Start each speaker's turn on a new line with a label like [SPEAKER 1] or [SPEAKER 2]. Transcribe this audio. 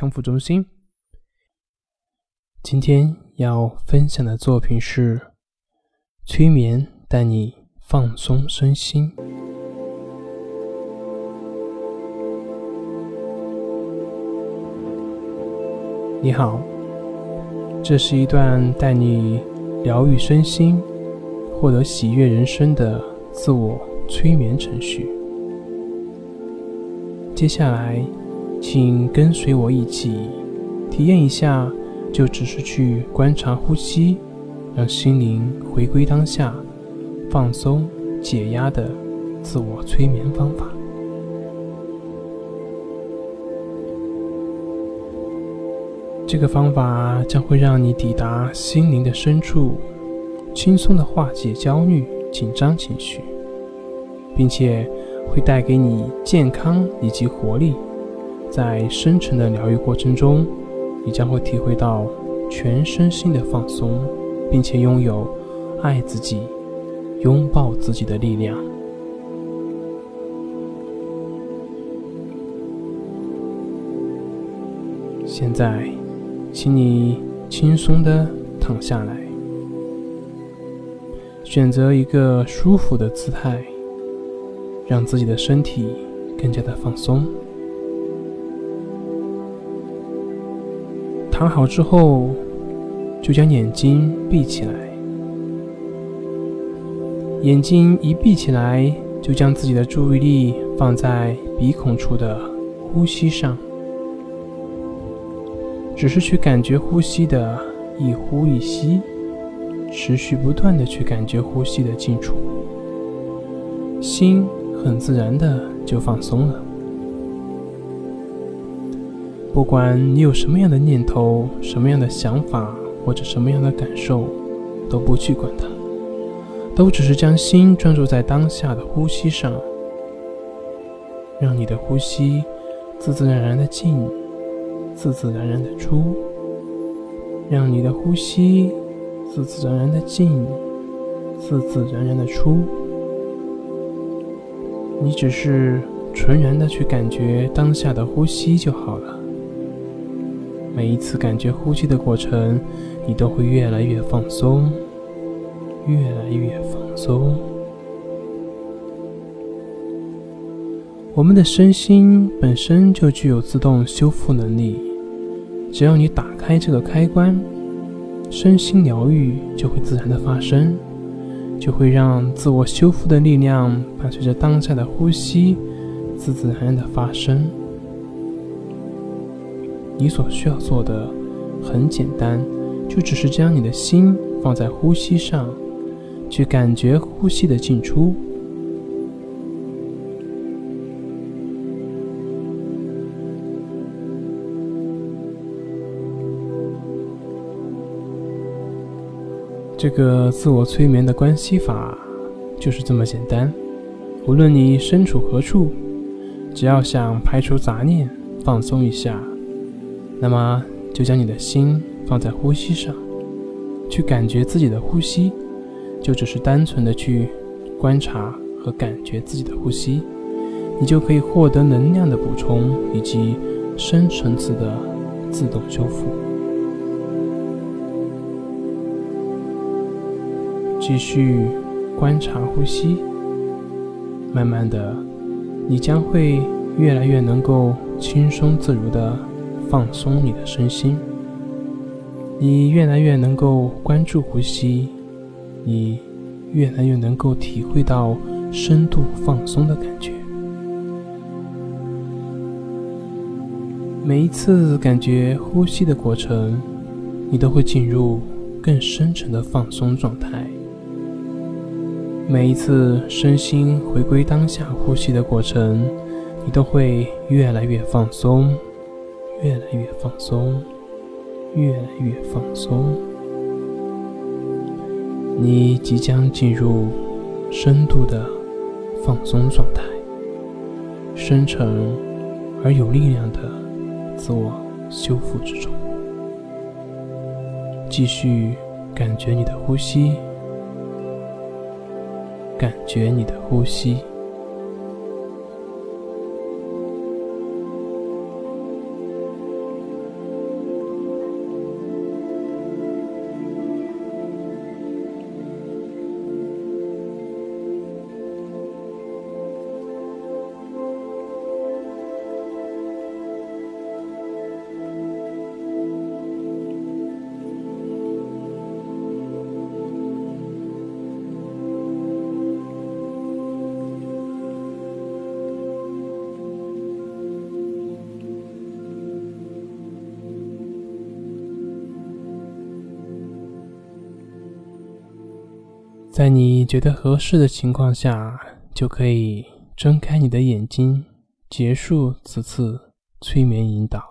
[SPEAKER 1] 康复中心。今天要分享的作品是催眠带你放松身心。你好，这是一段带你疗愈身心、获得喜悦人生的自我催眠程序。接下来。请跟随我一起体验一下，就只是去观察呼吸，让心灵回归当下，放松解压的自我催眠方法。这个方法将会让你抵达心灵的深处，轻松的化解焦虑、紧张情绪，并且会带给你健康以及活力。在深层的疗愈过程中，你将会体会到全身心的放松，并且拥有爱自己、拥抱自己的力量。现在，请你轻松的躺下来，选择一个舒服的姿态，让自己的身体更加的放松。躺好之后，就将眼睛闭起来。眼睛一闭起来，就将自己的注意力放在鼻孔处的呼吸上，只是去感觉呼吸的一呼一吸，持续不断的去感觉呼吸的进出，心很自然的就放松了。不管你有什么样的念头、什么样的想法或者什么样的感受，都不去管它，都只是将心专注在当下的呼吸上，让你的呼吸自自然然的进，自自然然的出，让你的呼吸自自然然的进，自自然然的出。你只是纯然的去感觉当下的呼吸就好了。每一次感觉呼吸的过程，你都会越来越放松，越来越放松。我们的身心本身就具有自动修复能力，只要你打开这个开关，身心疗愈就会自然的发生，就会让自我修复的力量伴随着当下的呼吸，自自然然的发生。你所需要做的很简单，就只是将你的心放在呼吸上，去感觉呼吸的进出。这个自我催眠的关系法就是这么简单。无论你身处何处，只要想排除杂念，放松一下。那么，就将你的心放在呼吸上，去感觉自己的呼吸，就只是单纯的去观察和感觉自己的呼吸，你就可以获得能量的补充以及深层次的自动修复。继续观察呼吸，慢慢的，你将会越来越能够轻松自如的。放松你的身心，你越来越能够关注呼吸，你越来越能够体会到深度放松的感觉。每一次感觉呼吸的过程，你都会进入更深沉的放松状态。每一次身心回归当下呼吸的过程，你都会越来越放松。越来越放松，越来越放松。你即将进入深度的放松状态，深沉而有力量的自我修复之中。继续感觉你的呼吸，感觉你的呼吸。在你觉得合适的情况下，就可以睁开你的眼睛，结束此次催眠引导。